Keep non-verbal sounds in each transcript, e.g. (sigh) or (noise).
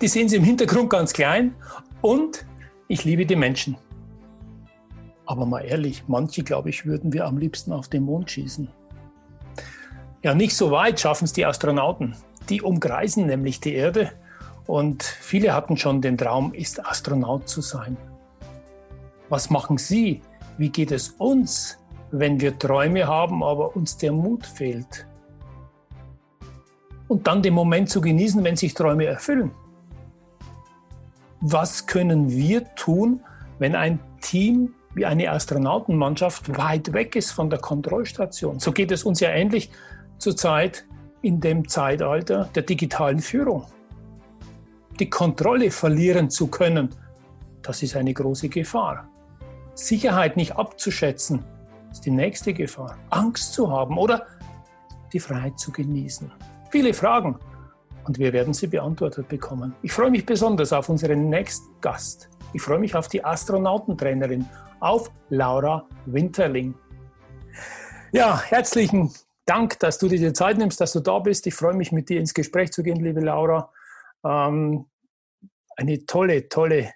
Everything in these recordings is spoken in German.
die sehen Sie im Hintergrund ganz klein und ich liebe die Menschen. Aber mal ehrlich, manche, glaube ich, würden wir am liebsten auf den Mond schießen. Ja, nicht so weit schaffen es die Astronauten. Die umkreisen nämlich die Erde und viele hatten schon den Traum, ist Astronaut zu sein. Was machen Sie? Wie geht es uns, wenn wir Träume haben, aber uns der Mut fehlt? Und dann den Moment zu genießen, wenn sich Träume erfüllen. Was können wir tun, wenn ein Team wie eine Astronautenmannschaft weit weg ist von der Kontrollstation. So geht es uns ja ähnlich zurzeit in dem Zeitalter der digitalen Führung. Die Kontrolle verlieren zu können, das ist eine große Gefahr. Sicherheit nicht abzuschätzen, ist die nächste Gefahr. Angst zu haben oder die Freiheit zu genießen. Viele Fragen und wir werden sie beantwortet bekommen. Ich freue mich besonders auf unseren nächsten Gast. Ich freue mich auf die Astronautentrainerin auf Laura Winterling. Ja, herzlichen Dank, dass du dir die Zeit nimmst, dass du da bist. Ich freue mich, mit dir ins Gespräch zu gehen, liebe Laura. Ähm, eine tolle, tolle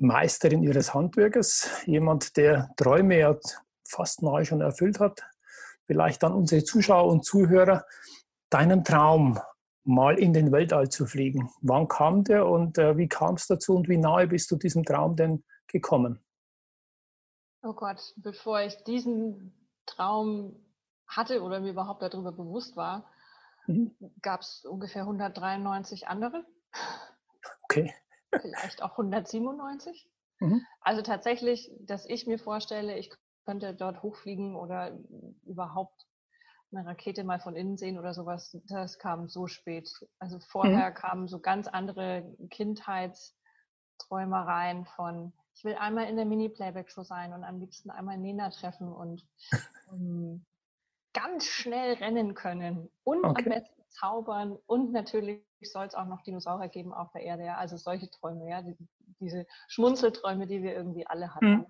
Meisterin ihres Handwerkes, jemand, der Träume ja fast nahe schon erfüllt hat. Vielleicht dann unsere Zuschauer und Zuhörer deinen Traum mal in den Weltall zu fliegen. Wann kam der und äh, wie kam es dazu und wie nahe bist du diesem Traum denn gekommen? Oh Gott, bevor ich diesen Traum hatte oder mir überhaupt darüber bewusst war, mhm. gab es ungefähr 193 andere. Okay. Vielleicht auch 197. Mhm. Also tatsächlich, dass ich mir vorstelle, ich könnte dort hochfliegen oder überhaupt eine Rakete mal von innen sehen oder sowas, das kam so spät. Also vorher mhm. kamen so ganz andere Kindheitsträumereien von ich will einmal in der Mini-Playback-Show sein und am liebsten einmal Nena treffen und um, ganz schnell rennen können und okay. am besten zaubern und natürlich soll es auch noch Dinosaurier geben auf der Erde. Ja? Also solche Träume, ja, die, diese Schmunzelträume, die wir irgendwie alle hatten. Mhm.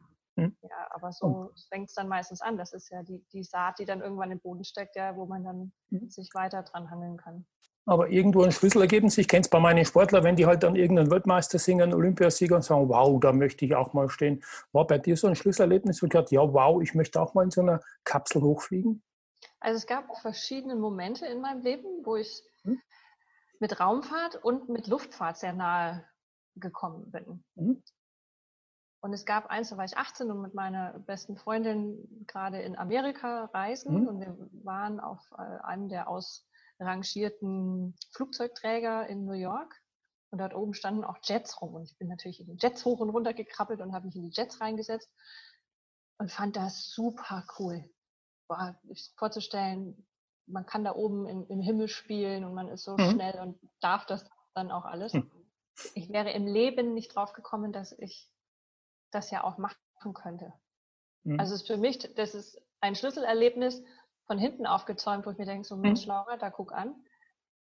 Ja, aber so oh. fängt es dann meistens an. Das ist ja die, die Saat, die dann irgendwann im Boden steckt, ja, wo man dann mhm. sich weiter dran handeln kann aber irgendwo ein Schlüsselergebnis. Ich kenne es bei meinen Sportlern, wenn die halt dann irgendeinen Weltmeister singen, Olympiasieger und sagen, wow, da möchte ich auch mal stehen. War bei dir so ein Schlüsselerlebnis, wo du gesagt ja, wow, ich möchte auch mal in so einer Kapsel hochfliegen? Also es gab verschiedene Momente in meinem Leben, wo ich hm? mit Raumfahrt und mit Luftfahrt sehr nahe gekommen bin. Hm? Und es gab eins, da war ich 18 und mit meiner besten Freundin gerade in Amerika reisen hm? und wir waren auf äh, einem der aus rangierten Flugzeugträger in New York. Und dort oben standen auch Jets rum. Und ich bin natürlich in die Jets hoch und runter gekrabbelt und habe mich in die Jets reingesetzt und fand das super cool. War vorzustellen, man kann da oben im, im Himmel spielen und man ist so mhm. schnell und darf das dann auch alles. Mhm. Ich wäre im Leben nicht drauf gekommen, dass ich das ja auch machen könnte. Mhm. Also es ist für mich, das ist ein Schlüsselerlebnis, von hinten aufgezäumt, wo ich mir denke, so Mensch, mhm. Laura, da guck an.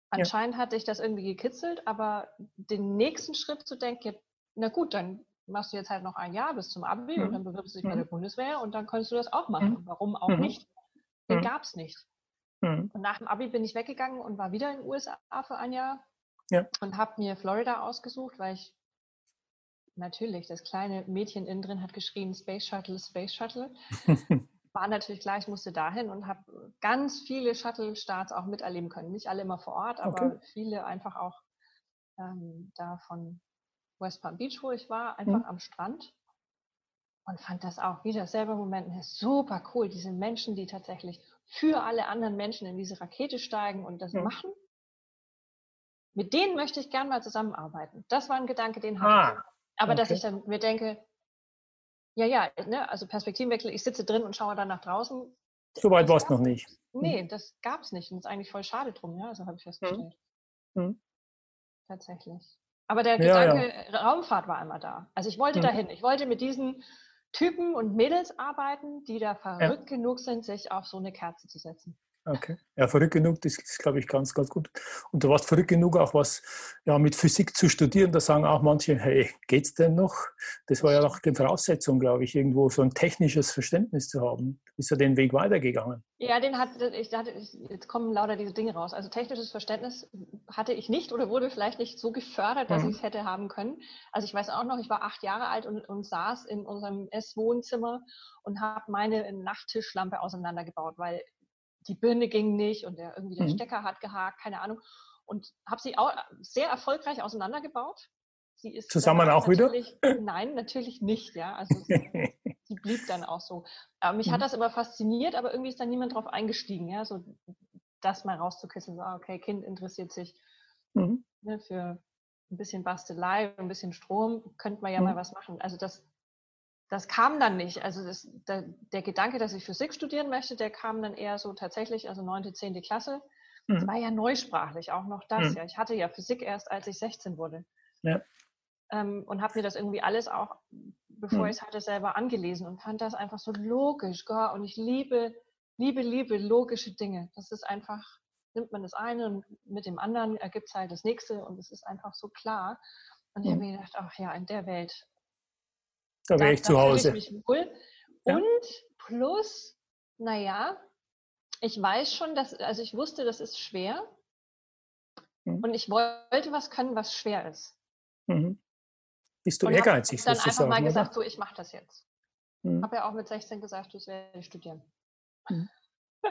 Anscheinend ja. hat dich das irgendwie gekitzelt, aber den nächsten Schritt zu denken, na gut, dann machst du jetzt halt noch ein Jahr bis zum Abi mhm. und dann bewirbst du dich bei der mhm. Bundeswehr und dann könntest du das auch machen. Mhm. Warum auch mhm. nicht? Den mhm. gab es nicht. Und nach dem Abi bin ich weggegangen und war wieder in den USA für ein Jahr ja. und habe mir Florida ausgesucht, weil ich natürlich, das kleine Mädchen innen drin hat geschrien, Space Shuttle, Space Shuttle. (laughs) war natürlich klar, ich musste dahin und habe ganz viele Shuttle-Starts auch miterleben können. Nicht alle immer vor Ort, aber okay. viele einfach auch ähm, da von West Palm Beach, wo ich war, einfach mhm. am Strand. Und fand das auch wieder selber Moment super cool. Diese Menschen, die tatsächlich für alle anderen Menschen in diese Rakete steigen und das mhm. machen. Mit denen möchte ich gern mal zusammenarbeiten. Das war ein Gedanke, den habe ah, ich. Aber okay. dass ich dann mir denke, ja, ja, ne? also Perspektivenwechsel, ich sitze drin und schaue dann nach draußen. So weit war es noch nicht. Nee, das gab es nicht. Und ist eigentlich voll schade drum, ja, also habe ich festgestellt. Mhm. Tatsächlich. Aber der Gedanke ja. Raumfahrt war immer da. Also ich wollte mhm. dahin. Ich wollte mit diesen Typen und Mädels arbeiten, die da verrückt ja. genug sind, sich auf so eine Kerze zu setzen. Okay. Ja, verrückt genug, das ist, glaube ich, ganz, ganz gut. Und du warst verrückt genug, auch was ja, mit Physik zu studieren. Da sagen auch manche, hey, geht's denn noch? Das war ja noch die Voraussetzung, glaube ich, irgendwo so ein technisches Verständnis zu haben. Ist ja den Weg weitergegangen. Ja, den hat, ich hatte, jetzt kommen lauter diese Dinge raus. Also technisches Verständnis hatte ich nicht oder wurde vielleicht nicht so gefördert, dass mhm. ich es hätte haben können. Also ich weiß auch noch, ich war acht Jahre alt und, und saß in unserem Esswohnzimmer und habe meine Nachttischlampe auseinandergebaut, weil die Birne ging nicht und der, irgendwie der mhm. Stecker hat gehakt, keine Ahnung. Und habe sie auch sehr erfolgreich auseinandergebaut. Sie ist Zusammen auch wieder? (laughs) Nein, natürlich nicht, ja. Also sie, sie blieb dann auch so. Aber mich mhm. hat das immer fasziniert, aber irgendwie ist da niemand drauf eingestiegen, ja, so das mal rauszukitzeln, so, ah, okay, Kind interessiert sich mhm. ne, für ein bisschen Bastelei, ein bisschen Strom, könnte man ja mhm. mal was machen. Also das, das kam dann nicht. Also das, der, der, Gedanke, dass ich Physik studieren möchte, der kam dann eher so tatsächlich, also neunte, zehnte Klasse. Mhm. Das war ja neusprachlich, auch noch das. Mhm. Ja, ich hatte ja Physik erst, als ich 16 wurde. Ja. Ähm, und habe mir das irgendwie alles auch, bevor mhm. ich es hatte, selber angelesen und fand das einfach so logisch. Gott, und ich liebe, liebe, liebe logische Dinge. Das ist einfach, nimmt man das eine und mit dem anderen ergibt es halt das nächste und es ist einfach so klar. Und ich habe mhm. mir gedacht, ach ja, in der Welt da wäre ich zu Hause. Ich mich wohl. Ja. Und plus, naja, ich weiß schon, dass, also ich wusste, das ist schwer. Mhm. Und ich wollte was können, was schwer ist. Mhm. Bist du und ehrgeizig? Ich habe dann einfach mal oder? gesagt, so, ich mache das jetzt. Mhm. Habe ja auch mit 16 gesagt, du werde studieren. Mhm. (laughs)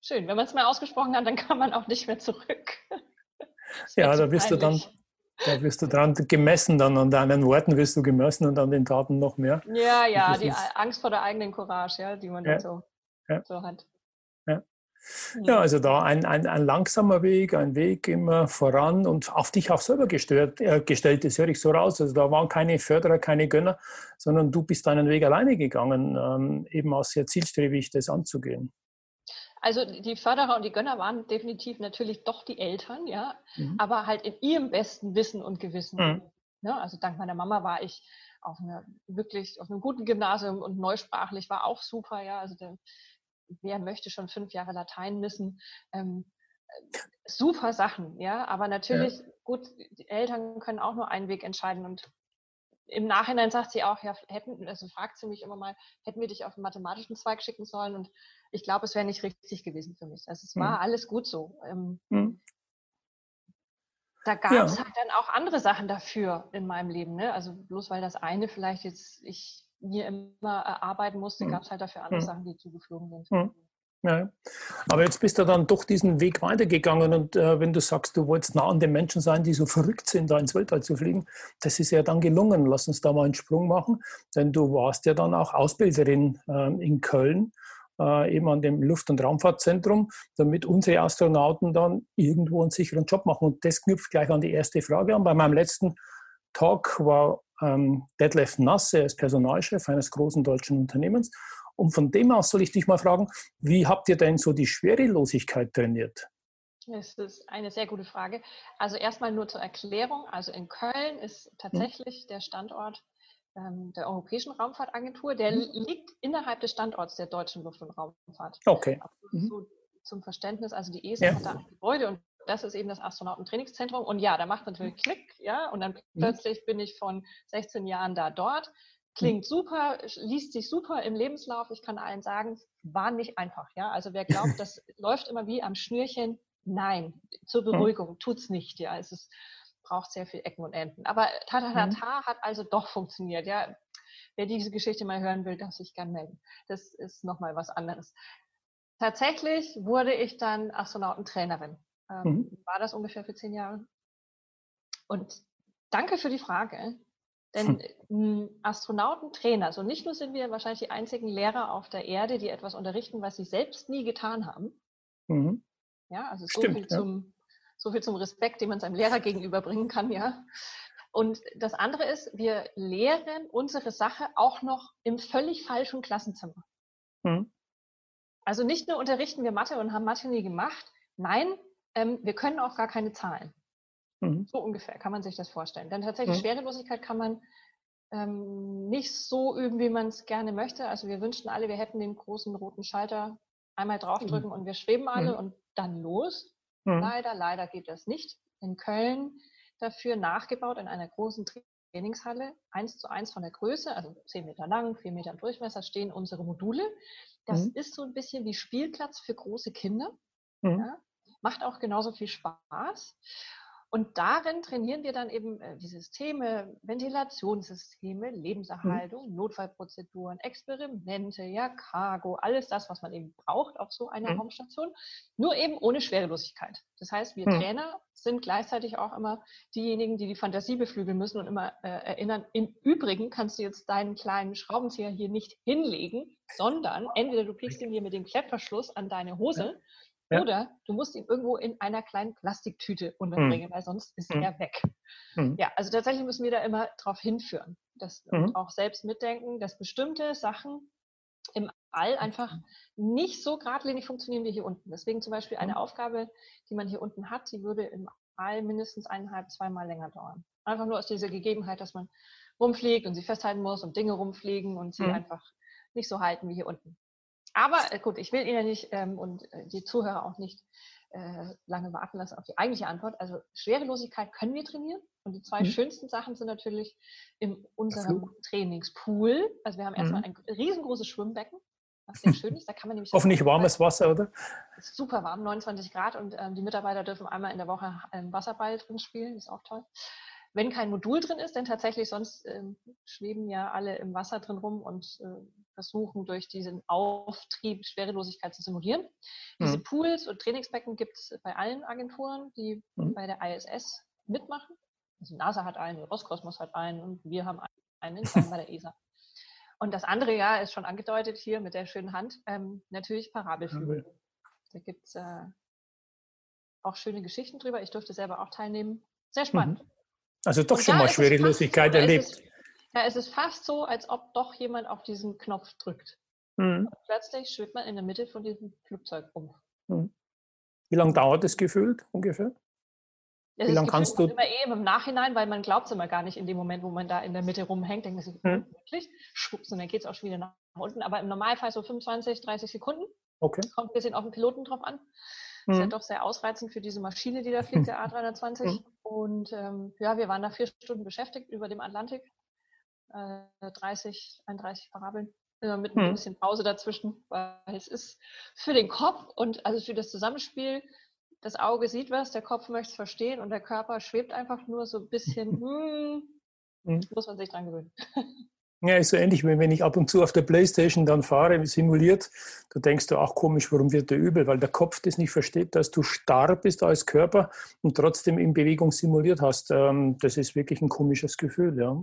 Schön, wenn man es mal ausgesprochen hat, dann kann man auch nicht mehr zurück. (laughs) ja, da bist peinlich. du dann da wirst du dran gemessen, dann an deinen Worten wirst du gemessen und an den Taten noch mehr. Ja, ja, die Angst vor der eigenen Courage, ja, die man ja. dann so, ja. so hat. Ja. Ja, also da ein, ein, ein, langsamer Weg, ein Weg immer voran und auf dich auch selber gestört, äh, gestellt, das höre ich so raus. Also da waren keine Förderer, keine Gönner, sondern du bist deinen Weg alleine gegangen, ähm, eben auch sehr zielstrebig das anzugehen. Also die Förderer und die Gönner waren definitiv natürlich doch die Eltern, ja, mhm. aber halt in ihrem besten Wissen und Gewissen. Mhm. Ja, ne? also dank meiner Mama war ich auf einer wirklich auf einem guten Gymnasium und neusprachlich war auch super, ja. Also der, wer möchte schon fünf Jahre Latein wissen? Ähm, super Sachen, ja. Aber natürlich, ja. gut, die Eltern können auch nur einen Weg entscheiden und im Nachhinein sagt sie auch, ja, hätten, also fragt sie mich immer mal, hätten wir dich auf den mathematischen Zweig schicken sollen? Und ich glaube, es wäre nicht richtig gewesen für mich. Also es war mhm. alles gut so. Ähm, mhm. Da gab es ja. halt dann auch andere Sachen dafür in meinem Leben. Ne? Also bloß weil das eine vielleicht jetzt ich mir immer erarbeiten musste, mhm. gab es halt dafür andere mhm. Sachen, die zugeflogen sind. Mhm. Ja. Aber jetzt bist du dann doch diesen Weg weitergegangen und äh, wenn du sagst, du wolltest nah an den Menschen sein, die so verrückt sind, da ins Weltall zu fliegen, das ist ja dann gelungen. Lass uns da mal einen Sprung machen, denn du warst ja dann auch Ausbilderin äh, in Köln, äh, eben an dem Luft- und Raumfahrtzentrum, damit unsere Astronauten dann irgendwo einen sicheren Job machen. Und das knüpft gleich an die erste Frage an. Bei meinem letzten Talk war ähm, Detlef Nasse als Personalchef eines großen deutschen Unternehmens und von dem aus soll ich dich mal fragen, wie habt ihr denn so die Schwerelosigkeit trainiert? Das ist eine sehr gute Frage. Also erstmal nur zur Erklärung. Also in Köln ist tatsächlich hm. der Standort der Europäischen Raumfahrtagentur. Der hm. liegt innerhalb des Standorts der Deutschen Luft- und Raumfahrt. Okay. Mhm. So zum Verständnis, also die ESA ja. hat da ein Gebäude und das ist eben das Astronautentrainingszentrum. Und ja, da macht natürlich Klick, ja, und dann mhm. plötzlich bin ich von 16 Jahren da dort. Klingt super, liest sich super im Lebenslauf. Ich kann allen sagen, war nicht einfach. Ja, also wer glaubt, (laughs) das läuft immer wie am Schnürchen, nein, zur. Beruhigung tut's nicht. Ja, es ist, braucht sehr viel Ecken und Enden. Aber Tatatata mhm. hat also doch funktioniert. Ja, wer diese Geschichte mal hören will, darf sich gern melden. Das ist nochmal was anderes. Tatsächlich wurde ich dann Astronautentrainerin. Ähm, mhm. War das ungefähr für zehn Jahre? Und danke für die Frage. Denn hm. Astronautentrainer, so nicht nur sind wir wahrscheinlich die einzigen Lehrer auf der Erde, die etwas unterrichten, was sie selbst nie getan haben. Mhm. Ja, also so, Stimmt, viel ja. Zum, so viel zum Respekt, den man seinem Lehrer gegenüberbringen kann, ja. Und das andere ist, wir lehren unsere Sache auch noch im völlig falschen Klassenzimmer. Mhm. Also nicht nur unterrichten wir Mathe und haben Mathe nie gemacht, nein, ähm, wir können auch gar keine Zahlen. Mhm. So ungefähr kann man sich das vorstellen. Denn tatsächlich mhm. Schwerelosigkeit kann man ähm, nicht so üben, wie man es gerne möchte. Also wir wünschten alle, wir hätten den großen roten Schalter einmal draufdrücken mhm. und wir schweben alle mhm. und dann los. Mhm. Leider, leider geht das nicht. In Köln dafür nachgebaut in einer großen Trainingshalle, eins zu eins von der Größe, also zehn Meter lang, vier Meter im Durchmesser, stehen unsere Module. Das mhm. ist so ein bisschen wie Spielplatz für große Kinder. Mhm. Ja, macht auch genauso viel Spaß. Und darin trainieren wir dann eben äh, die Systeme, Ventilationssysteme, mhm. Lebenserhaltung, mhm. Notfallprozeduren, Experimente, ja, Cargo, alles das, was man eben braucht auf so einer mhm. Raumstation, nur eben ohne Schwerelosigkeit. Das heißt, wir mhm. Trainer sind gleichzeitig auch immer diejenigen, die die Fantasie beflügeln müssen und immer äh, erinnern, im Übrigen kannst du jetzt deinen kleinen Schraubenzieher hier nicht hinlegen, sondern entweder du piekst ihn hier mit dem Klettverschluss an deine Hose ja. Oder du musst ihn irgendwo in einer kleinen Plastiktüte unterbringen, mhm. weil sonst ist mhm. er weg. Mhm. Ja, also tatsächlich müssen wir da immer drauf hinführen. Das, und mhm. auch selbst mitdenken, dass bestimmte Sachen im All einfach nicht so geradlinig funktionieren wie hier unten. Deswegen zum Beispiel eine mhm. Aufgabe, die man hier unten hat, die würde im All mindestens eineinhalb, zweimal länger dauern. Einfach nur aus dieser Gegebenheit, dass man rumfliegt und sie festhalten muss und Dinge rumfliegen und sie mhm. einfach nicht so halten wie hier unten. Aber äh, gut, ich will Ihnen ja nicht ähm, und äh, die Zuhörer auch nicht äh, lange warten lassen auf die eigentliche Antwort. Also Schwerelosigkeit können wir trainieren. Und die zwei mhm. schönsten Sachen sind natürlich in unserem Trainingspool. Also wir haben erstmal mhm. ein riesengroßes Schwimmbecken, was sehr schön ist. Da kann man nämlich Hoffentlich warmes Wasser, oder? Super warm, 29 Grad und ähm, die Mitarbeiter dürfen einmal in der Woche einen Wasserball drin spielen, ist auch toll wenn kein Modul drin ist, denn tatsächlich sonst äh, schweben ja alle im Wasser drin rum und äh, versuchen durch diesen Auftrieb Schwerelosigkeit zu simulieren. Mhm. Diese Pools und Trainingsbecken gibt es bei allen Agenturen, die mhm. bei der ISS mitmachen. Also NASA hat einen, Roskosmos hat einen und wir haben einen (laughs) bei der ESA. Und das andere ja ist schon angedeutet hier mit der schönen Hand, ähm, natürlich Parabelflügel. Da gibt es äh, auch schöne Geschichten drüber. Ich durfte selber auch teilnehmen. Sehr spannend. Mhm. Also doch und schon mal Schwerelosigkeit erlebt. Es, ja, es ist fast so, als ob doch jemand auf diesen Knopf drückt. Mhm. plötzlich schwebt man in der Mitte von diesem Flugzeug um. Mhm. Wie lange dauert das gefühlt ungefähr? Ja, Wie lange kannst du? Immer eh im Nachhinein, weil man glaubt es immer gar nicht in dem Moment, wo man da in der Mitte rumhängt, denkt man sich, hm. wirklich, schwupps, und dann geht es auch schon wieder nach unten. Aber im Normalfall so 25, 30 Sekunden. Okay. Kommt ein bisschen auf den Piloten drauf an. Mhm. Ist ja doch sehr ausreizend für diese Maschine, die da fliegt, der A320. Mhm. Und ähm, ja, wir waren da vier Stunden beschäftigt über dem Atlantik. Äh, 30, 31 Parabeln. Immer mit ein mhm. bisschen Pause dazwischen, weil es ist für den Kopf und also für das Zusammenspiel, das Auge sieht was, der Kopf möchte es verstehen und der Körper schwebt einfach nur so ein bisschen, (laughs) hm, muss man sich dran gewöhnen. (laughs) Ja, ist so ähnlich, wie wenn ich ab und zu auf der Playstation dann fahre, simuliert, da denkst du auch komisch, warum wird der übel? Weil der Kopf das nicht versteht, dass du starr bist als Körper und trotzdem in Bewegung simuliert hast. Ähm, das ist wirklich ein komisches Gefühl, ja.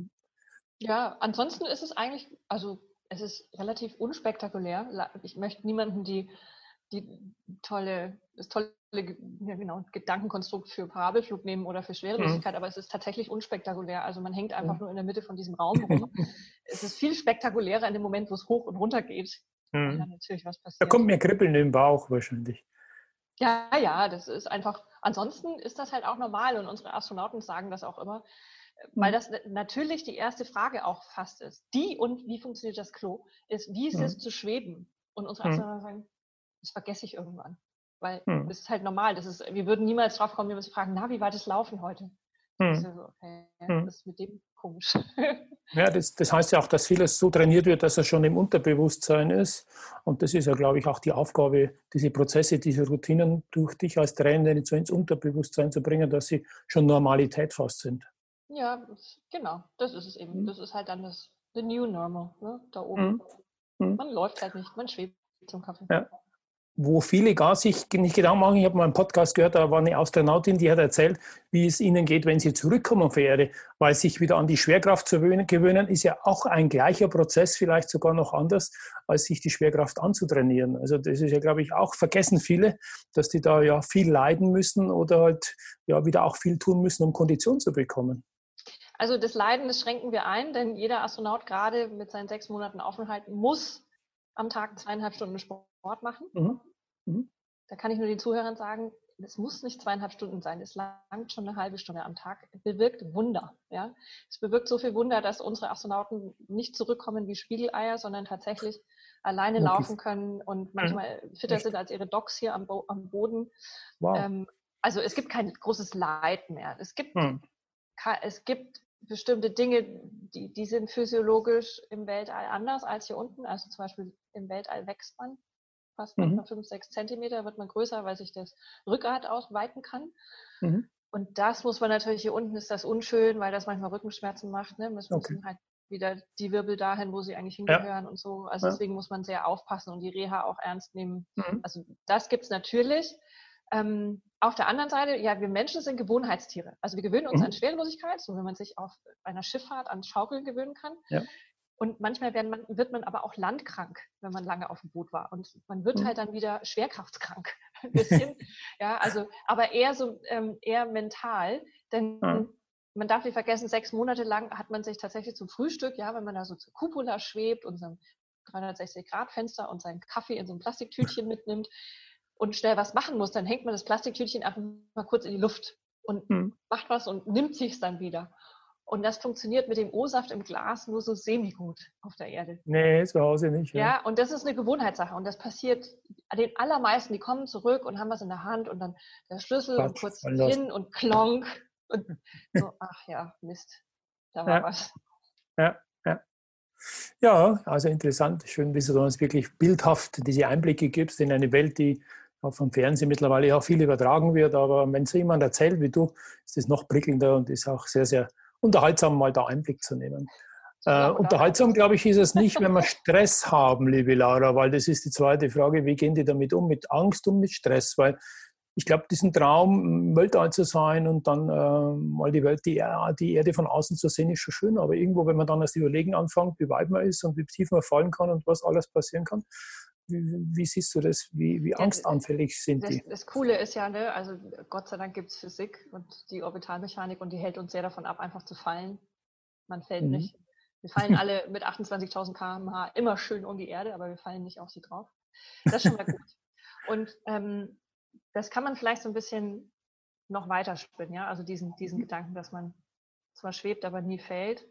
Ja, ansonsten ist es eigentlich, also es ist relativ unspektakulär. Ich möchte niemanden die, die tolle, das tolle ja, genau, Gedankenkonstrukt für Parabelflug nehmen oder für Schwerelosigkeit, mhm. aber es ist tatsächlich unspektakulär. Also man hängt einfach mhm. nur in der Mitte von diesem Raum rum. (laughs) es ist viel spektakulärer in dem Moment, wo es hoch und runter geht. Mhm. natürlich was passiert. Da kommt mir Kribbeln im Bauch wahrscheinlich. Ja, ja, das ist einfach. Ansonsten ist das halt auch normal und unsere Astronauten sagen das auch immer, weil mhm. das natürlich die erste Frage auch fast ist. Die und wie funktioniert das Klo, ist, wie ist es mhm. zu schweben? Und unsere mhm. Astronauten sagen, das vergesse ich irgendwann. Weil hm. das ist halt normal. Das ist, wir würden niemals drauf kommen, jemand zu fragen, na, wie war das Laufen heute? Hm. So, okay, hm. das ist mit dem komisch. Ja, das, das heißt ja auch, dass vieles so trainiert wird, dass es schon im Unterbewusstsein ist. Und das ist ja, glaube ich, auch die Aufgabe, diese Prozesse, diese Routinen durch dich als Trainer ins Unterbewusstsein zu bringen, dass sie schon Normalität fast sind. Ja, genau, das ist es eben. Hm. Das ist halt dann das the new normal, ne? da oben. Hm. Man läuft halt nicht, man schwebt zum Kaffee. Ja wo viele gar sich nicht Gedanken machen. Ich habe mal einen Podcast gehört, da war eine Astronautin, die hat erzählt, wie es ihnen geht, wenn sie zurückkommen auf die Erde. Weil sich wieder an die Schwerkraft zu gewöhnen, ist ja auch ein gleicher Prozess, vielleicht sogar noch anders, als sich die Schwerkraft anzutrainieren. Also das ist ja, glaube ich, auch vergessen viele, dass die da ja viel leiden müssen oder halt ja wieder auch viel tun müssen, um Kondition zu bekommen. Also das Leiden, das schränken wir ein, denn jeder Astronaut gerade mit seinen sechs Monaten Aufenthalt muss am Tag zweieinhalb Stunden Sport machen. Mhm. Mhm. Da kann ich nur den Zuhörern sagen, es muss nicht zweieinhalb Stunden sein, es langt schon eine halbe Stunde am Tag, bewirkt Wunder. Ja? Es bewirkt so viel Wunder, dass unsere Astronauten nicht zurückkommen wie Spiegeleier, sondern tatsächlich alleine okay. laufen können und manchmal fitter sind als ihre Docs hier am, Bo am Boden. Wow. Ähm, also es gibt kein großes Leid mehr. Es gibt, hm. es gibt bestimmte Dinge, die, die sind physiologisch im Weltall anders als hier unten. Also zum Beispiel im Weltall wächst man fast mhm. 5, 6 Zentimeter, wird man größer, weil sich das Rückgrat ausweiten kann. Mhm. Und das muss man natürlich, hier unten ist das unschön, weil das manchmal Rückenschmerzen macht. Ne? Müssen okay. halt wieder die Wirbel dahin, wo sie eigentlich hingehören ja. und so. Also ja. deswegen muss man sehr aufpassen und die Reha auch ernst nehmen. Mhm. Also das gibt es natürlich. Ähm, auf der anderen Seite, ja, wir Menschen sind Gewohnheitstiere. Also wir gewöhnen uns mhm. an Schwerelosigkeit, so wie man sich auf einer Schifffahrt an Schaukeln gewöhnen kann. Ja. Und manchmal man, wird man aber auch landkrank, wenn man lange auf dem Boot war. Und man wird mhm. halt dann wieder schwerkraftkrank. (laughs) Ein (laughs) bisschen. ja, also, aber eher so, ähm, eher mental. Denn mhm. man darf nicht vergessen, sechs Monate lang hat man sich tatsächlich zum Frühstück, ja, wenn man da so zur Cupola schwebt und so 360-Grad-Fenster und seinen Kaffee in so einem Plastiktütchen (laughs) mitnimmt und schnell was machen muss, dann hängt man das Plastiktütchen einfach mal kurz in die Luft und mhm. macht was und nimmt sich es dann wieder. Und das funktioniert mit dem O-Saft im Glas nur so semi-gut auf der Erde. Nee, zu Hause nicht. Ja. ja, und das ist eine Gewohnheitssache. Und das passiert den allermeisten, die kommen zurück und haben was in der Hand und dann der Schlüssel Quatsch, und kurz hin und klonk. Und so, ach ja, Mist, da war ja. was. Ja, ja. Ja, also interessant. Schön, wie du uns wirklich bildhaft diese Einblicke gibst in eine Welt, die auch vom Fernsehen mittlerweile auch viel übertragen wird. Aber wenn es jemand erzählt wie du, ist es noch prickelnder und ist auch sehr, sehr unterhaltsam, mal da Einblick zu nehmen. Äh, unterhaltsam, glaube ich, ist es (laughs) nicht, wenn wir Stress haben, liebe Laura, weil das ist die zweite Frage, wie gehen die damit um, mit Angst und mit Stress, weil ich glaube, diesen Traum, Weltall zu sein und dann äh, mal die Welt, die, die, Erde von außen zu sehen, ist schon schön, aber irgendwo, wenn man dann das Überlegen anfängt, wie weit man ist und wie tief man fallen kann und was alles passieren kann, wie, wie siehst du das? Wie, wie angstanfällig sind das, die? Das Coole ist ja, ne, also Gott sei Dank gibt es Physik und die Orbitalmechanik und die hält uns sehr davon ab, einfach zu fallen. Man fällt mhm. nicht. Wir fallen alle mit 28.000 km/h immer schön um die Erde, aber wir fallen nicht auf sie drauf. Das ist schon mal gut. Und ähm, das kann man vielleicht so ein bisschen noch weiterspinnen, ja, also diesen, diesen mhm. Gedanken, dass man zwar schwebt, aber nie fällt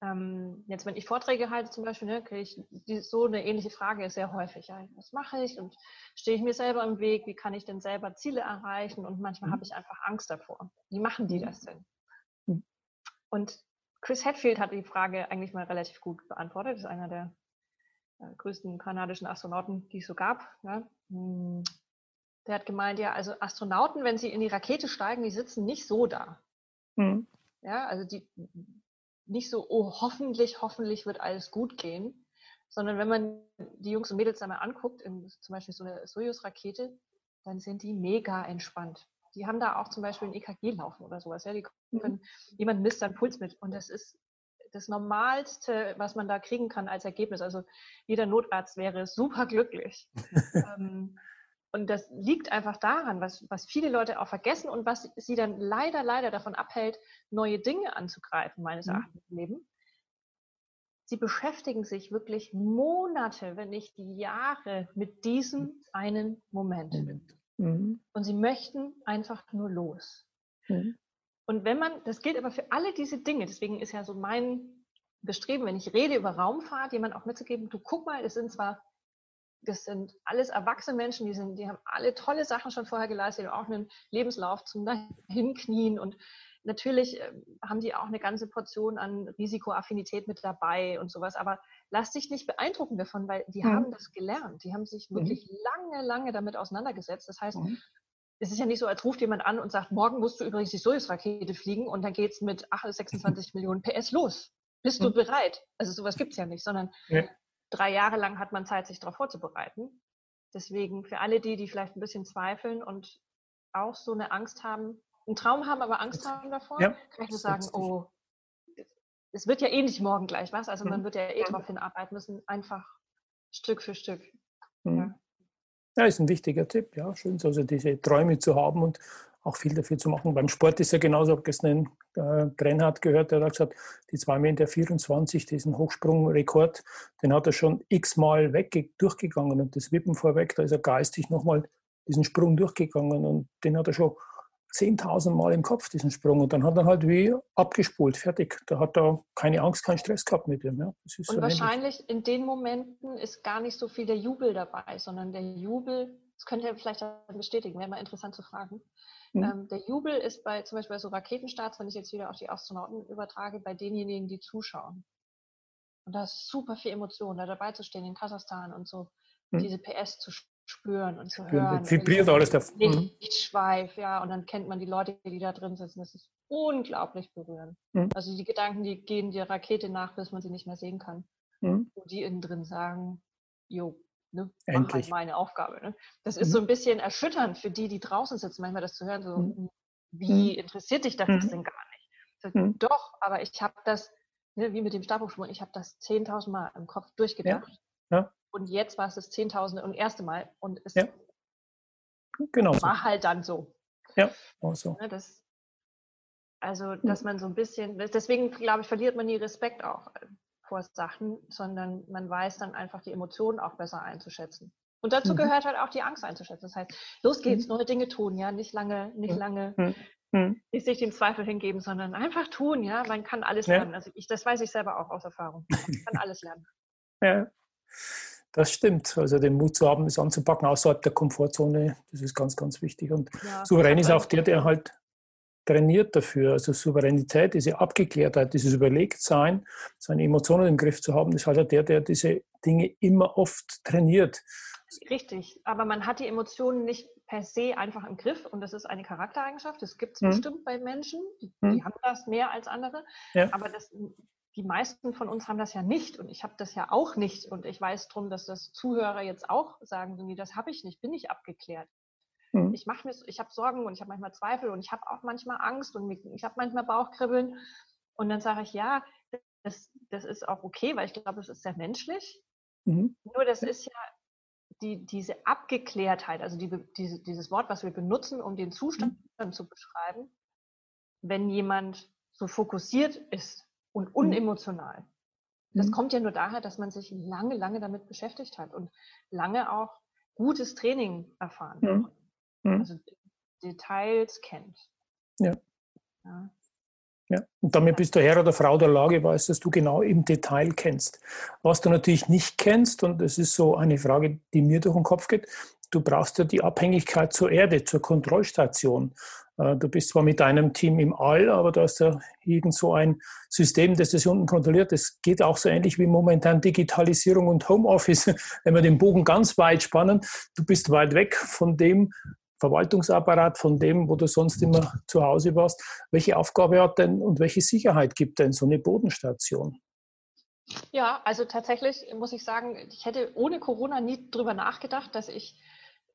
ähm, jetzt, wenn ich Vorträge halte zum Beispiel, ne, kriege ich die, so eine ähnliche Frage sehr häufig. Ja, was mache ich und stehe ich mir selber im Weg? Wie kann ich denn selber Ziele erreichen? Und manchmal mhm. habe ich einfach Angst davor. Wie machen die das denn? Mhm. Und Chris Hadfield hat die Frage eigentlich mal relativ gut beantwortet. Das ist einer der äh, größten kanadischen Astronauten, die es so gab. Hm. Der hat gemeint, ja, also Astronauten, wenn sie in die Rakete steigen, die sitzen nicht so da. Mhm. Ja, also die nicht so, oh, hoffentlich, hoffentlich wird alles gut gehen, sondern wenn man die Jungs und Mädels da mal anguckt, in zum Beispiel so eine Soyuz-Rakete, dann sind die mega entspannt. Die haben da auch zum Beispiel ein EKG laufen oder sowas. Ja? Die mhm. können, jemand misst seinen Puls mit und das ist das Normalste, was man da kriegen kann als Ergebnis. Also jeder Notarzt wäre super glücklich. (laughs) ähm, und das liegt einfach daran, was, was viele Leute auch vergessen und was sie dann leider, leider davon abhält, neue Dinge anzugreifen, meines mhm. Erachtens im Leben. Sie beschäftigen sich wirklich Monate, wenn nicht Jahre mit diesem mhm. einen Moment. Mhm. Und sie möchten einfach nur los. Mhm. Und wenn man, das gilt aber für alle diese Dinge, deswegen ist ja so mein Bestreben, wenn ich rede über Raumfahrt, jemand auch mitzugeben, du guck mal, es sind zwar das sind alles erwachsene Menschen, die, sind, die haben alle tolle Sachen schon vorher geleistet, auch einen Lebenslauf zum Dahinknien und natürlich äh, haben die auch eine ganze Portion an Risikoaffinität mit dabei und sowas, aber lass dich nicht beeindrucken davon, weil die mhm. haben das gelernt, die haben sich mhm. wirklich lange, lange damit auseinandergesetzt. Das heißt, mhm. es ist ja nicht so, als ruft jemand an und sagt, morgen musst du übrigens die Soyuz-Rakete fliegen und dann geht es mit 26 (laughs) Millionen PS los. Bist du mhm. bereit? Also sowas gibt es ja nicht, sondern ja drei Jahre lang hat man Zeit, sich darauf vorzubereiten. Deswegen für alle die, die vielleicht ein bisschen zweifeln und auch so eine Angst haben, einen Traum haben, aber Angst haben davor, ja, kann ich nur sagen, oh, es wird ja eh nicht morgen gleich was. Also man mhm. wird ja eh darauf hinarbeiten müssen, einfach Stück für Stück. Mhm. Ja. Ja, ist ein wichtiger Tipp, ja, schön, also diese Träume zu haben und auch viel dafür zu machen. Beim Sport ist ja genauso, ich habe gestern einen äh, Reinhard gehört, der hat gesagt, die 2 Meter 24, diesen Hochsprungrekord, den hat er schon x-mal durchgegangen und das Wippen vorweg, da ist er geistig nochmal diesen Sprung durchgegangen und den hat er schon 10.000 Mal im Kopf, diesen Sprung. Und dann hat er halt wie abgespult, fertig. Da hat er keine Angst, keinen Stress gehabt mit ihm. Ja. und so wahrscheinlich ähnlich. in den Momenten ist gar nicht so viel der Jubel dabei, sondern der Jubel, das könnte er vielleicht bestätigen, wäre mal interessant zu fragen. Mhm. Ähm, der Jubel ist bei zum Beispiel bei so Raketenstarts, wenn ich jetzt wieder auf die Astronauten übertrage, bei denjenigen, die zuschauen. Und da ist super viel Emotion, da dabei zu stehen in Kasachstan und so mhm. diese PS zu spüren und zu hören. Vibriert alles der mhm. Lichtschweif, ja, und dann kennt man die Leute, die da drin sitzen. Das ist unglaublich berührend. Mhm. Also die Gedanken, die gehen der Rakete nach, bis man sie nicht mehr sehen kann. Mhm. Und die innen drin sagen, jo, ne, mach halt meine Aufgabe. Ne? Das ist mhm. so ein bisschen erschütternd für die, die draußen sitzen, manchmal das zu hören, so, mhm. Hm, wie mhm. interessiert dich das denn gar nicht? Sage, Doch, aber ich habe das, ne, wie mit dem Stabhochsprung, ich habe das 10.000 Mal im Kopf durchgedacht. Ja. Ja. Und jetzt war es das Zehntausende und erste Mal. Und es ja. genau war so. halt dann so. Ja, auch so. Ne, das, also, dass man so ein bisschen, deswegen glaube ich, verliert man nie Respekt auch äh, vor Sachen, sondern man weiß dann einfach die Emotionen auch besser einzuschätzen. Und dazu mhm. gehört halt auch die Angst einzuschätzen. Das heißt, los geht's, mhm. neue Dinge tun, ja, nicht lange, nicht mhm. lange mhm. mhm. nicht sich dem Zweifel hingeben, sondern einfach tun, ja. Man kann alles ja. lernen. Also ich, das weiß ich selber auch aus Erfahrung. Man kann alles lernen. (laughs) Ja. Das stimmt. Also den Mut zu haben, es anzupacken außerhalb der Komfortzone, das ist ganz, ganz wichtig. Und ja, souverän ist auch der, der halt trainiert dafür. Also Souveränität, diese Abgeklärtheit, dieses Überlegtsein, seine Emotionen im Griff zu haben, ist halt der, der diese Dinge immer oft trainiert. Richtig, aber man hat die Emotionen nicht per se einfach im Griff und das ist eine Charaktereigenschaft. Das gibt es hm. bestimmt bei Menschen, die, die, haben das mehr als andere. Ja. Aber das die meisten von uns haben das ja nicht und ich habe das ja auch nicht und ich weiß darum, dass das Zuhörer jetzt auch sagen, nee, das habe ich nicht, bin ich abgeklärt. Mhm. Ich mache mir, ich habe Sorgen und ich habe manchmal Zweifel und ich habe auch manchmal Angst und ich habe manchmal Bauchkribbeln und dann sage ich, ja, das, das ist auch okay, weil ich glaube, es ist sehr menschlich. Mhm. Nur das ist ja die, diese Abgeklärtheit, also die, diese, dieses Wort, was wir benutzen, um den Zustand mhm. zu beschreiben, wenn jemand so fokussiert ist und mhm. unemotional. Das mhm. kommt ja nur daher, dass man sich lange, lange damit beschäftigt hat und lange auch gutes Training erfahren mhm. hat. Mhm. Also Details kennt. Ja. ja. Ja, und damit bist du Herr oder Frau der Lage, weißt, dass du genau im Detail kennst. Was du natürlich nicht kennst, und das ist so eine Frage, die mir durch den Kopf geht, du brauchst ja die Abhängigkeit zur Erde, zur Kontrollstation. Äh, du bist zwar mit deinem Team im All, aber du hast ja irgend so ein System, das das unten kontrolliert. Das geht auch so ähnlich wie momentan Digitalisierung und Homeoffice. (laughs) Wenn wir den Bogen ganz weit spannen, du bist weit weg von dem Verwaltungsapparat, von dem, wo du sonst immer zu Hause warst. Welche Aufgabe hat denn und welche Sicherheit gibt denn so eine Bodenstation? Ja, also tatsächlich muss ich sagen, ich hätte ohne Corona nie drüber nachgedacht, dass ich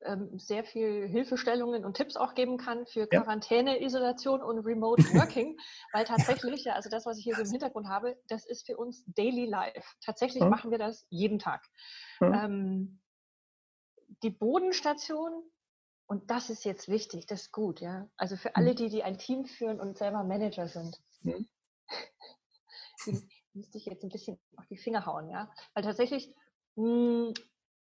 ähm, sehr viel Hilfestellungen und Tipps auch geben kann für Quarantäne, Isolation und Remote (laughs) Working, weil tatsächlich, ja, also das, was ich hier so im Hintergrund habe, das ist für uns Daily Life. Tatsächlich hm. machen wir das jeden Tag. Hm. Ähm, die Bodenstation, und das ist jetzt wichtig, das ist gut, ja. Also für alle, hm. die, die ein Team führen und selber Manager sind, hm. (laughs) müsste ich jetzt ein bisschen auf die Finger hauen, ja. Weil tatsächlich mh, hm,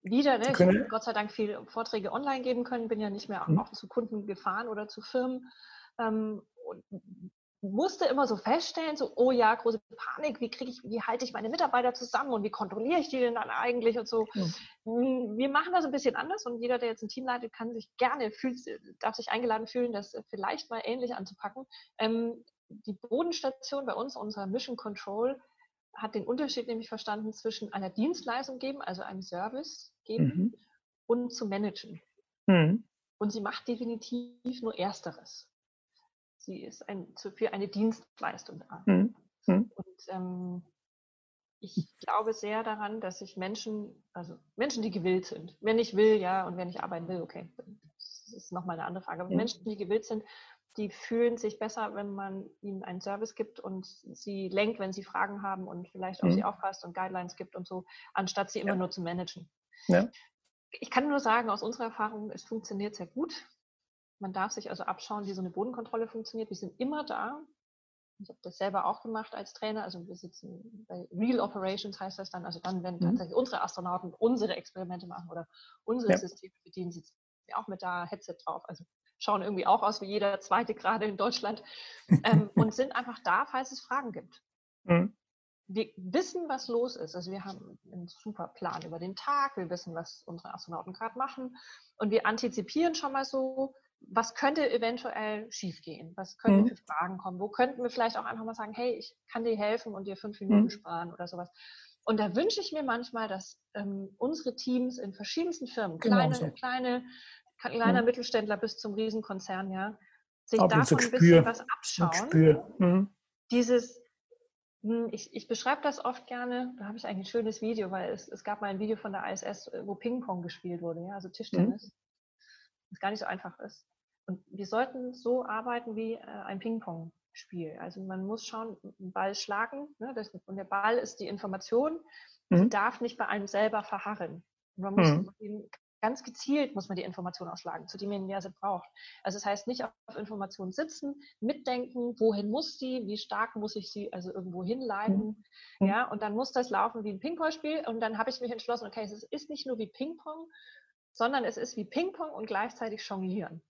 wieder, ne? ich habe Gott sei Dank viele Vorträge online geben können, bin ja nicht mehr mhm. auch zu Kunden gefahren oder zu Firmen. Ähm, und musste immer so feststellen, so, oh ja, große Panik, wie kriege ich, wie halte ich meine Mitarbeiter zusammen und wie kontrolliere ich die denn dann eigentlich und so. Mhm. Wir machen das ein bisschen anders und jeder, der jetzt ein Team leitet, kann sich gerne, fühlt, darf sich eingeladen fühlen, das vielleicht mal ähnlich anzupacken. Ähm, die Bodenstation bei uns, unser Mission Control, hat den Unterschied nämlich verstanden zwischen einer Dienstleistung geben, also einem Service geben mhm. und zu managen. Mhm. Und sie macht definitiv nur Ersteres. Sie ist ein, für eine Dienstleistung da. Mhm. mhm. Und ähm, ich glaube sehr daran, dass sich Menschen, also Menschen, die gewillt sind, wenn ich will, ja, und wenn ich arbeiten will, okay, ist nochmal eine andere Frage, aber Menschen, die gewillt sind, die fühlen sich besser, wenn man ihnen einen Service gibt und sie lenkt, wenn sie Fragen haben und vielleicht auf mhm. sie aufpasst und Guidelines gibt und so, anstatt sie immer ja. nur zu managen. Ja. Ich kann nur sagen, aus unserer Erfahrung, es funktioniert sehr gut. Man darf sich also abschauen, wie so eine Bodenkontrolle funktioniert. Wir sind immer da. Ich habe das selber auch gemacht als Trainer. Also wir sitzen bei Real Operations heißt das dann. Also dann, wenn mhm. tatsächlich unsere Astronauten unsere Experimente machen oder unsere ja. Systeme bedienen, sitzen auch mit da Headset drauf. Also schauen irgendwie auch aus wie jeder zweite gerade in Deutschland ähm, (laughs) und sind einfach da, falls es Fragen gibt. Mhm. Wir wissen, was los ist. Also wir haben einen super Plan über den Tag, wir wissen, was unsere Astronauten gerade machen und wir antizipieren schon mal so, was könnte eventuell schiefgehen? Was könnten mhm. für Fragen kommen? Wo könnten wir vielleicht auch einfach mal sagen, hey, ich kann dir helfen und dir fünf Minuten mhm. sparen oder sowas. Und da wünsche ich mir manchmal, dass ähm, unsere Teams in verschiedensten Firmen, genau kleine, so. kleine, kleiner mhm. Mittelständler bis zum Riesenkonzern, ja, sich Ab davon ein bisschen was abschauen. Mhm. Dieses, hm, ich, ich beschreibe das oft gerne, da habe ich eigentlich ein schönes Video, weil es, es gab mal ein Video von der ISS, wo Ping-Pong gespielt wurde, ja, also Tischtennis. Mhm. Das gar nicht so einfach ist. Und wir sollten so arbeiten wie äh, ein Ping-Pong-Spiel. Also man muss schauen, einen Ball schlagen. Ne? Das, und der Ball ist die Information, mhm. darf nicht bei einem selber verharren. man muss mhm. ganz gezielt muss man die Information ausschlagen, zu dem man sie braucht. Also das heißt nicht auf Informationen sitzen, mitdenken, wohin muss sie, wie stark muss ich sie also irgendwo hinleiten. Mhm. Ja, und dann muss das laufen wie ein Ping-Pong-Spiel. Und dann habe ich mich entschlossen, okay, es ist nicht nur wie Ping-Pong, sondern es ist wie Ping-Pong und gleichzeitig Jonglieren.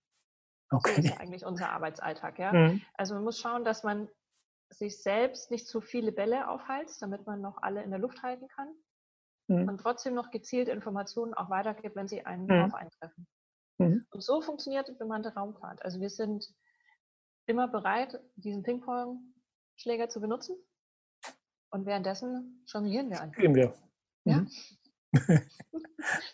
Okay. So ist eigentlich unser Arbeitsalltag. Ja? Mhm. Also man muss schauen, dass man sich selbst nicht zu viele Bälle aufheizt, damit man noch alle in der Luft halten kann mhm. und trotzdem noch gezielt Informationen auch weitergibt, wenn sie einen mhm. auf eintreffen. Mhm. Und so funktioniert bemannte Raumfahrt. Also wir sind immer bereit, diesen Ping-Pong-Schläger zu benutzen und währenddessen jonglieren wir einfach. Gehen wir. Ja? Mhm. (laughs)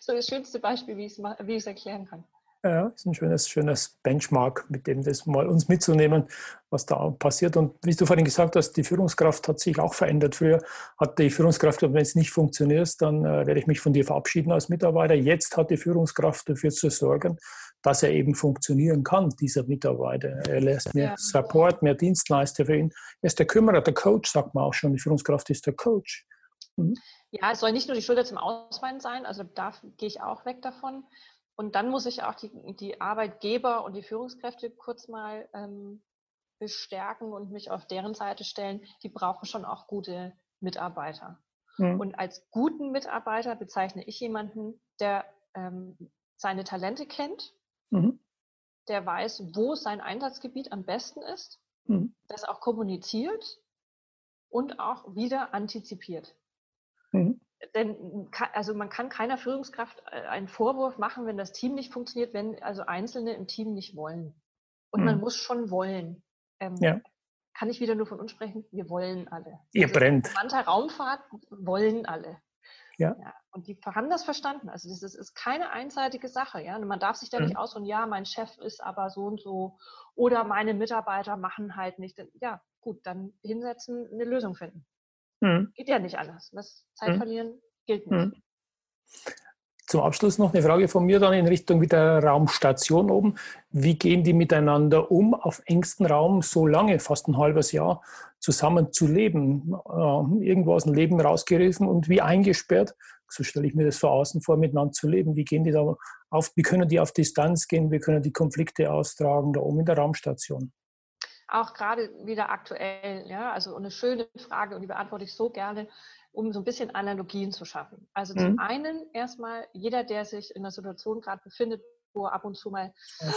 so das schönste Beispiel, wie ich es erklären kann. Ja, ist ein schönes, schönes Benchmark, mit dem das mal uns mitzunehmen, was da passiert. Und wie du vorhin gesagt hast, die Führungskraft hat sich auch verändert. Früher hat die Führungskraft gesagt, wenn es nicht funktioniert, dann äh, werde ich mich von dir verabschieden als Mitarbeiter. Jetzt hat die Führungskraft dafür zu sorgen, dass er eben funktionieren kann, dieser Mitarbeiter. Er lässt mehr ja. Support, mehr Dienstleister für ihn. Er ist der Kümmerer, der Coach, sagt man auch schon. Die Führungskraft ist der Coach. Mhm. Ja, es soll nicht nur die Schulter zum Ausweinen sein, also da gehe ich auch weg davon, und dann muss ich auch die, die Arbeitgeber und die Führungskräfte kurz mal ähm, bestärken und mich auf deren Seite stellen. Die brauchen schon auch gute Mitarbeiter. Mhm. Und als guten Mitarbeiter bezeichne ich jemanden, der ähm, seine Talente kennt, mhm. der weiß, wo sein Einsatzgebiet am besten ist, mhm. das auch kommuniziert und auch wieder antizipiert. Denn also man kann keiner Führungskraft äh, einen Vorwurf machen, wenn das Team nicht funktioniert, wenn also Einzelne im Team nicht wollen. Und mhm. man muss schon wollen. Ähm, ja. Kann ich wieder nur von uns sprechen? Wir wollen alle. Ihr also brennt. Manta Raumfahrt wollen alle. Ja. ja. Und die haben das verstanden. Also das ist, ist keine einseitige Sache. Ja? Und man darf sich da mhm. nicht ausruhen, ja, mein Chef ist aber so und so oder meine Mitarbeiter machen halt nicht. Ja, gut, dann hinsetzen, eine Lösung finden. Mhm. Geht ja nicht anders. Das Zeit mhm. verlieren gilt nicht. Mhm. Zum Abschluss noch eine Frage von mir dann in Richtung der Raumstation oben. Wie gehen die miteinander um, auf engstem Raum so lange, fast ein halbes Jahr, zusammen zu leben? Äh, irgendwo aus dem Leben rausgerissen und wie eingesperrt, so stelle ich mir das von außen vor, miteinander zu leben. Wie gehen die da auf, wie können die auf Distanz gehen, wie können die Konflikte austragen da oben in der Raumstation? Auch gerade wieder aktuell, ja, also eine schöne Frage und die beantworte ich so gerne, um so ein bisschen Analogien zu schaffen. Also mhm. zum einen erstmal jeder, der sich in einer Situation gerade befindet, wo er ab und zu mal ja.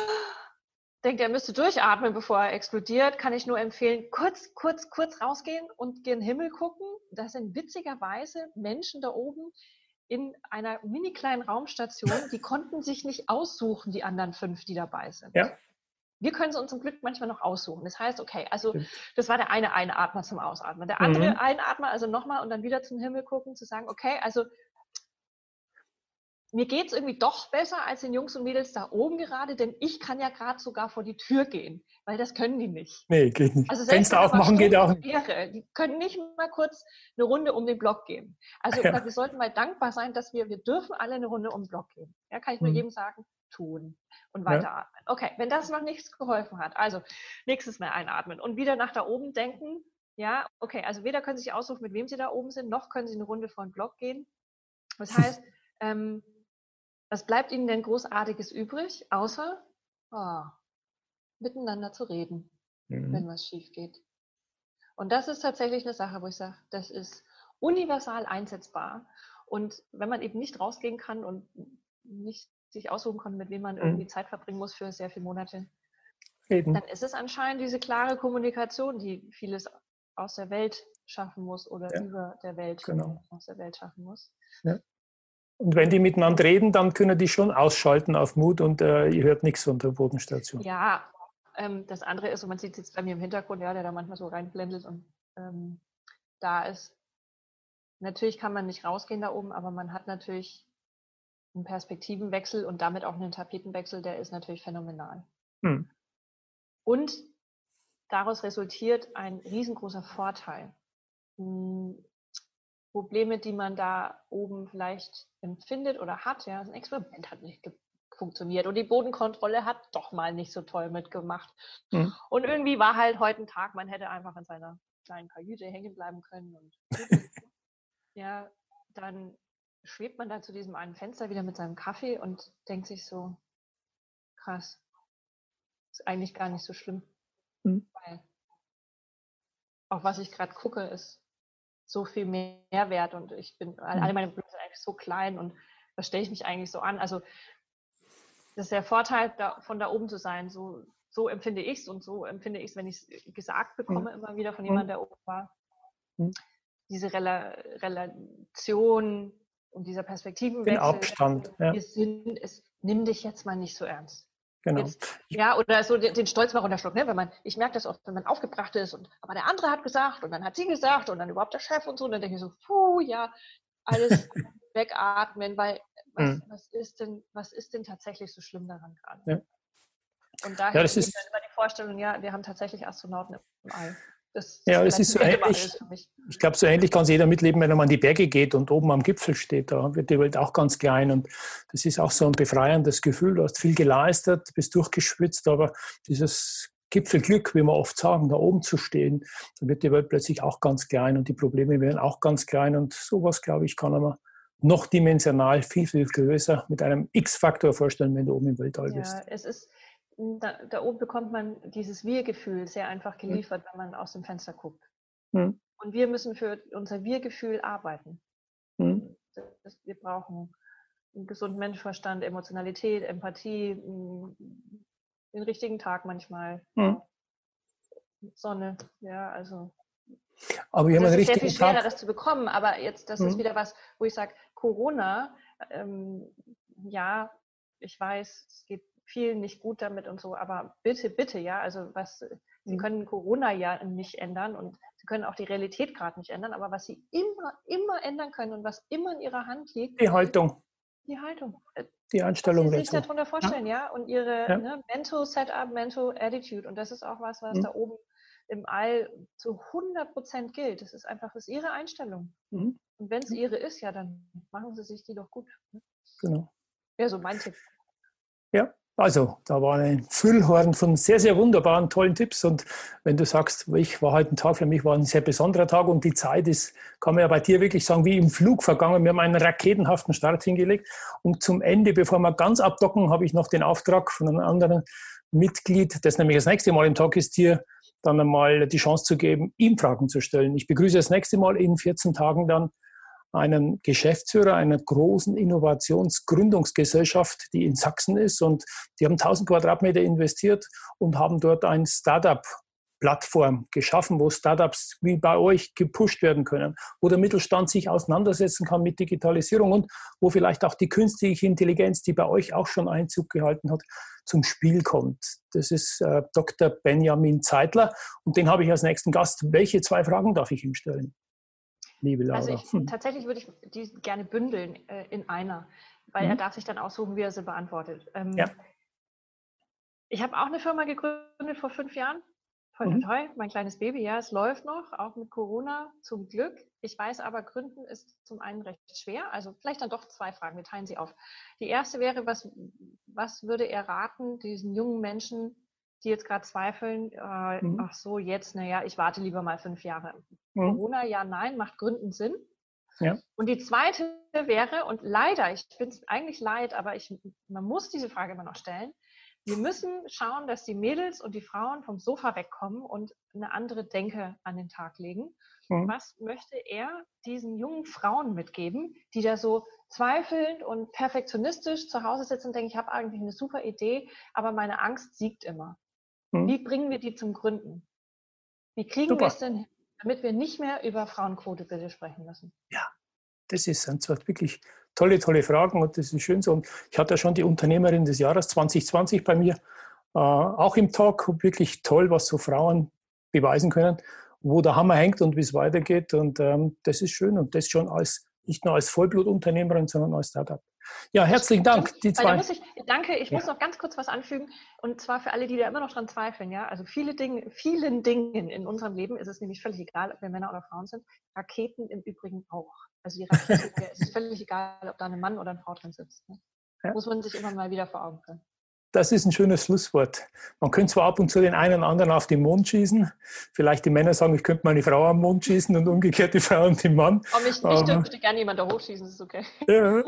denkt, er müsste durchatmen, bevor er explodiert, kann ich nur empfehlen, kurz, kurz, kurz rausgehen und gen Himmel gucken. Das sind witzigerweise Menschen da oben, in einer mini kleinen Raumstation, die konnten sich nicht aussuchen, die anderen fünf, die dabei sind. Ja. Wir können es uns zum Glück manchmal noch aussuchen. Das heißt, okay, also das war der eine Einatmer zum Ausatmen. Der andere mhm. Einatmer, also nochmal und dann wieder zum Himmel gucken, zu sagen, okay, also mir geht es irgendwie doch besser als den Jungs und Mädels da oben gerade, denn ich kann ja gerade sogar vor die Tür gehen, weil das können die nicht. Nee, geht nicht. Also Fenster aufmachen geht auch nicht. Wäre, die können nicht mal kurz eine Runde um den Block gehen. (laughs) Also ja. wir sollten mal dankbar sein, dass wir, wir dürfen alle eine Runde um den Block gehen. Ja, kann ich nur mhm. jedem sagen, tun und weiteratmen. Ja. Okay, wenn das noch nichts geholfen hat, also nächstes Mal einatmen und wieder nach da oben denken. Ja, okay, also weder können Sie sich aussuchen, mit wem Sie da oben sind, noch können Sie eine Runde vor den Block gehen. Das (laughs) heißt, ähm, was bleibt Ihnen denn Großartiges übrig, außer oh, miteinander zu reden, mhm. wenn was schief geht? Und das ist tatsächlich eine Sache, wo ich sage, das ist universal einsetzbar. Und wenn man eben nicht rausgehen kann und nicht sich aussuchen konnte, mit wem man irgendwie mhm. Zeit verbringen muss für sehr viele Monate, Eben. dann ist es anscheinend diese klare Kommunikation, die vieles aus der Welt schaffen muss oder ja. über der Welt genau. aus der Welt schaffen muss. Ja. Und wenn die miteinander reden, dann können die schon ausschalten auf Mut und äh, ihr hört nichts unter Bodenstation. Ja, ähm, das andere ist, und man sieht es jetzt bei mir im Hintergrund, ja, der da manchmal so reinblendet und ähm, da ist. Natürlich kann man nicht rausgehen da oben, aber man hat natürlich einen Perspektivenwechsel und damit auch einen Tapetenwechsel, der ist natürlich phänomenal. Hm. Und daraus resultiert ein riesengroßer Vorteil. Hm, Probleme, die man da oben vielleicht empfindet oder hat, ja, ein Experiment hat nicht funktioniert und die Bodenkontrolle hat doch mal nicht so toll mitgemacht. Mhm. Und irgendwie war halt heute ein Tag, man hätte einfach in seiner kleinen Kajüte hängen bleiben können und (laughs) ja, dann schwebt man da zu diesem einen Fenster wieder mit seinem Kaffee und denkt sich so, krass, ist eigentlich gar nicht so schlimm. Mhm. Weil auch was ich gerade gucke, ist so viel Mehrwert und ich bin, alle mhm. meine Probleme sind eigentlich so klein und was stelle ich mich eigentlich so an? Also das ist der Vorteil, da, von da oben zu sein. So, so empfinde ich es und so empfinde ich es, wenn ich es gesagt bekomme, mhm. immer wieder von jemandem, der oben war. Mhm. Diese Rela Relation und dieser Perspektivenwechsel. Den Abstand. Ja. Sind, es, nimm dich jetzt mal nicht so ernst. Genau. Jetzt, ja, oder so den, den Stolz mal runterschlucken, ne? wenn man, ich merke das oft, wenn man aufgebracht ist und aber der andere hat gesagt und dann hat sie gesagt und dann überhaupt der Chef und so, und dann denke ich so, puh, ja, alles (laughs) wegatmen, weil was, mhm. was, ist denn, was ist denn tatsächlich so schlimm daran gerade? Ja. Und daher ja, das ist dann immer die Vorstellung, ja, wir haben tatsächlich Astronauten im All. Das ja, es ist so ähnlich. Ich glaube, so ähnlich kann jeder mitleben, wenn er mal an die Berge geht und oben am Gipfel steht. Da wird die Welt auch ganz klein. Und das ist auch so ein befreiendes Gefühl. Du hast viel geleistet, bist durchgeschwitzt, aber dieses Gipfelglück, wie wir oft sagen, da oben zu stehen, dann wird die Welt plötzlich auch ganz klein und die Probleme werden auch ganz klein. Und sowas, glaube ich, kann man noch dimensional viel, viel größer mit einem X-Faktor vorstellen, wenn du oben im Weltall bist. Ja, es ist da, da, oben bekommt man dieses Wir-Gefühl sehr einfach geliefert, mhm. wenn man aus dem Fenster guckt. Mhm. Und wir müssen für unser Wir-Gefühl arbeiten. Mhm. Das, wir brauchen einen gesunden Menschenverstand, Emotionalität, Empathie, den richtigen Tag manchmal. Sonne, ja, also. Aber wir haben es ist sehr viel schwerer, Tag. das zu bekommen. Aber jetzt, das ist wieder was, wo ich sage, Corona, ähm, ja, ich weiß, es geht vielen nicht gut damit und so, aber bitte, bitte, ja, also was, Sie mhm. können Corona ja nicht ändern und Sie können auch die Realität gerade nicht ändern, aber was Sie immer, immer ändern können und was immer in Ihrer Hand liegt. Die Haltung. Die Haltung. Äh, die Einstellung. Sie sich darunter vorstellen, ja, ja? und Ihre ja. Ne, Mental Setup, Mental Attitude und das ist auch was, was mhm. da oben im All zu 100 Prozent gilt. Das ist einfach, das ist Ihre Einstellung. Mhm. Und wenn es Ihre ist, ja, dann machen Sie sich die doch gut. Ne? Genau. Ja, so mein Tipp. Ja, also, da war ein Füllhorn von sehr, sehr wunderbaren, tollen Tipps. Und wenn du sagst, ich war heute ein Tag, für mich war ein sehr besonderer Tag und die Zeit ist, kann man ja bei dir wirklich sagen, wie im Flug vergangen. Wir haben einen raketenhaften Start hingelegt. Und zum Ende, bevor wir ganz abdocken, habe ich noch den Auftrag von einem anderen Mitglied, das nämlich das nächste Mal im Tag ist, dir dann einmal die Chance zu geben, ihm Fragen zu stellen. Ich begrüße das nächste Mal in 14 Tagen dann einen Geschäftsführer einer großen Innovationsgründungsgesellschaft, die in Sachsen ist. Und die haben 1000 Quadratmeter investiert und haben dort ein Startup Plattform geschaffen, wo Startups wie bei euch gepusht werden können, wo der Mittelstand sich auseinandersetzen kann mit Digitalisierung und wo vielleicht auch die künstliche Intelligenz, die bei euch auch schon Einzug gehalten hat, zum Spiel kommt. Das ist äh, Dr. Benjamin Zeitler und den habe ich als nächsten Gast. Welche zwei Fragen darf ich ihm stellen? Liebe Laura? Also ich, hm. tatsächlich würde ich die gerne bündeln äh, in einer, weil mhm. er darf sich dann aussuchen, wie er sie beantwortet. Ähm, ja. Ich habe auch eine Firma gegründet vor fünf Jahren. Toll, mhm. toll, mein kleines Baby, ja, es läuft noch, auch mit Corona zum Glück. Ich weiß aber, Gründen ist zum einen recht schwer. Also vielleicht dann doch zwei Fragen, wir teilen sie auf. Die erste wäre, was, was würde er raten, diesen jungen Menschen, die jetzt gerade zweifeln, äh, mhm. ach so, jetzt, naja, ich warte lieber mal fünf Jahre. Mhm. Corona, ja, nein, macht Gründen Sinn. Ja. Und die zweite wäre, und leider, ich finde es eigentlich leid, aber ich, man muss diese Frage immer noch stellen, Wir müssen schauen, dass die Mädels und die Frauen vom Sofa wegkommen und eine andere Denke an den Tag legen. Mhm. Was möchte er diesen jungen Frauen mitgeben, die da so zweifelnd und perfektionistisch zu Hause sitzen und denken, ich habe eigentlich eine super Idee, aber meine Angst siegt immer. Mhm. Wie bringen wir die zum Gründen? Wie kriegen wir es denn hin, damit wir nicht mehr über Frauenquotebilder sprechen müssen? Ja, das ist, sind zwar wirklich tolle, tolle Fragen und das ist schön so. Und ich hatte ja schon die Unternehmerin des Jahres 2020 bei mir, äh, auch im Talk, wirklich toll, was so Frauen beweisen können, wo der Hammer hängt und wie es weitergeht. Und ähm, das ist schön und das schon als nicht nur als Vollblutunternehmerin, sondern als Startup. Ja, herzlichen Dank. Die zwei. Ich, danke, ich ja. muss noch ganz kurz was anfügen. Und zwar für alle, die da immer noch dran zweifeln. Ja? Also viele Dinge, vielen Dingen in unserem Leben ist es nämlich völlig egal, ob wir Männer oder Frauen sind. Raketen im Übrigen auch. Also die Rakete, (laughs) es ist völlig egal, ob da ein Mann oder eine Frau drin sitzt. Ne? Ja. Muss man sich immer mal wieder vor Augen führen. Das ist ein schönes Schlusswort. Man könnte zwar ab und zu den einen oder anderen auf den Mond schießen. Vielleicht die Männer sagen, ich könnte meine Frau am Mond schießen und umgekehrt die Frau und den Mann. Aber mich, mich dürfte gerne jemand da hochschießen, ist okay. (laughs) Ja,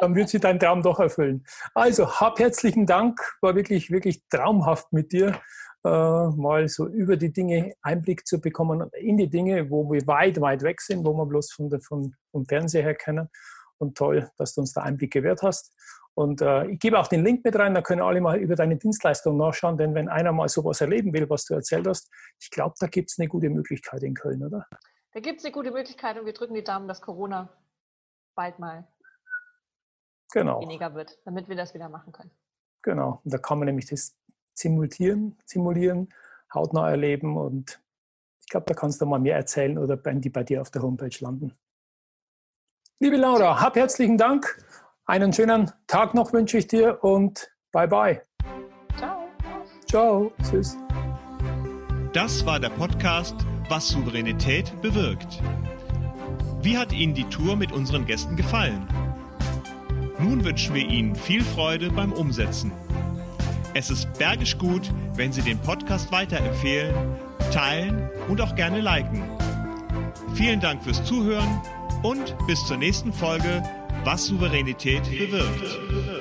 dann wird sich dein Traum doch erfüllen. Also, hab herzlichen Dank. War wirklich, wirklich traumhaft mit dir, äh, mal so über die Dinge Einblick zu bekommen, in die Dinge, wo wir weit, weit weg sind, wo wir bloß von der, von, vom Fernseher her kennen. Und toll, dass du uns da Einblick gewährt hast. Und äh, ich gebe auch den Link mit rein, da können alle mal über deine Dienstleistung nachschauen, denn wenn einer mal sowas erleben will, was du erzählt hast, ich glaube, da gibt es eine gute Möglichkeit in Köln, oder? Da gibt es eine gute Möglichkeit und wir drücken die Daumen, dass Corona bald mal genau. weniger wird, damit wir das wieder machen können. Genau, und da kann man nämlich das simulieren, simulieren hautnah erleben und ich glaube, da kannst du mal mehr erzählen oder die bei dir auf der Homepage landen. Liebe Laura, hab herzlichen Dank einen schönen Tag noch wünsche ich dir und bye bye. Ciao. Ciao. Tschüss. Das war der Podcast Was Souveränität bewirkt. Wie hat Ihnen die Tour mit unseren Gästen gefallen? Nun wünschen wir Ihnen viel Freude beim Umsetzen. Es ist bergisch gut, wenn Sie den Podcast weiterempfehlen, teilen und auch gerne liken. Vielen Dank fürs Zuhören und bis zur nächsten Folge was Souveränität bewirkt.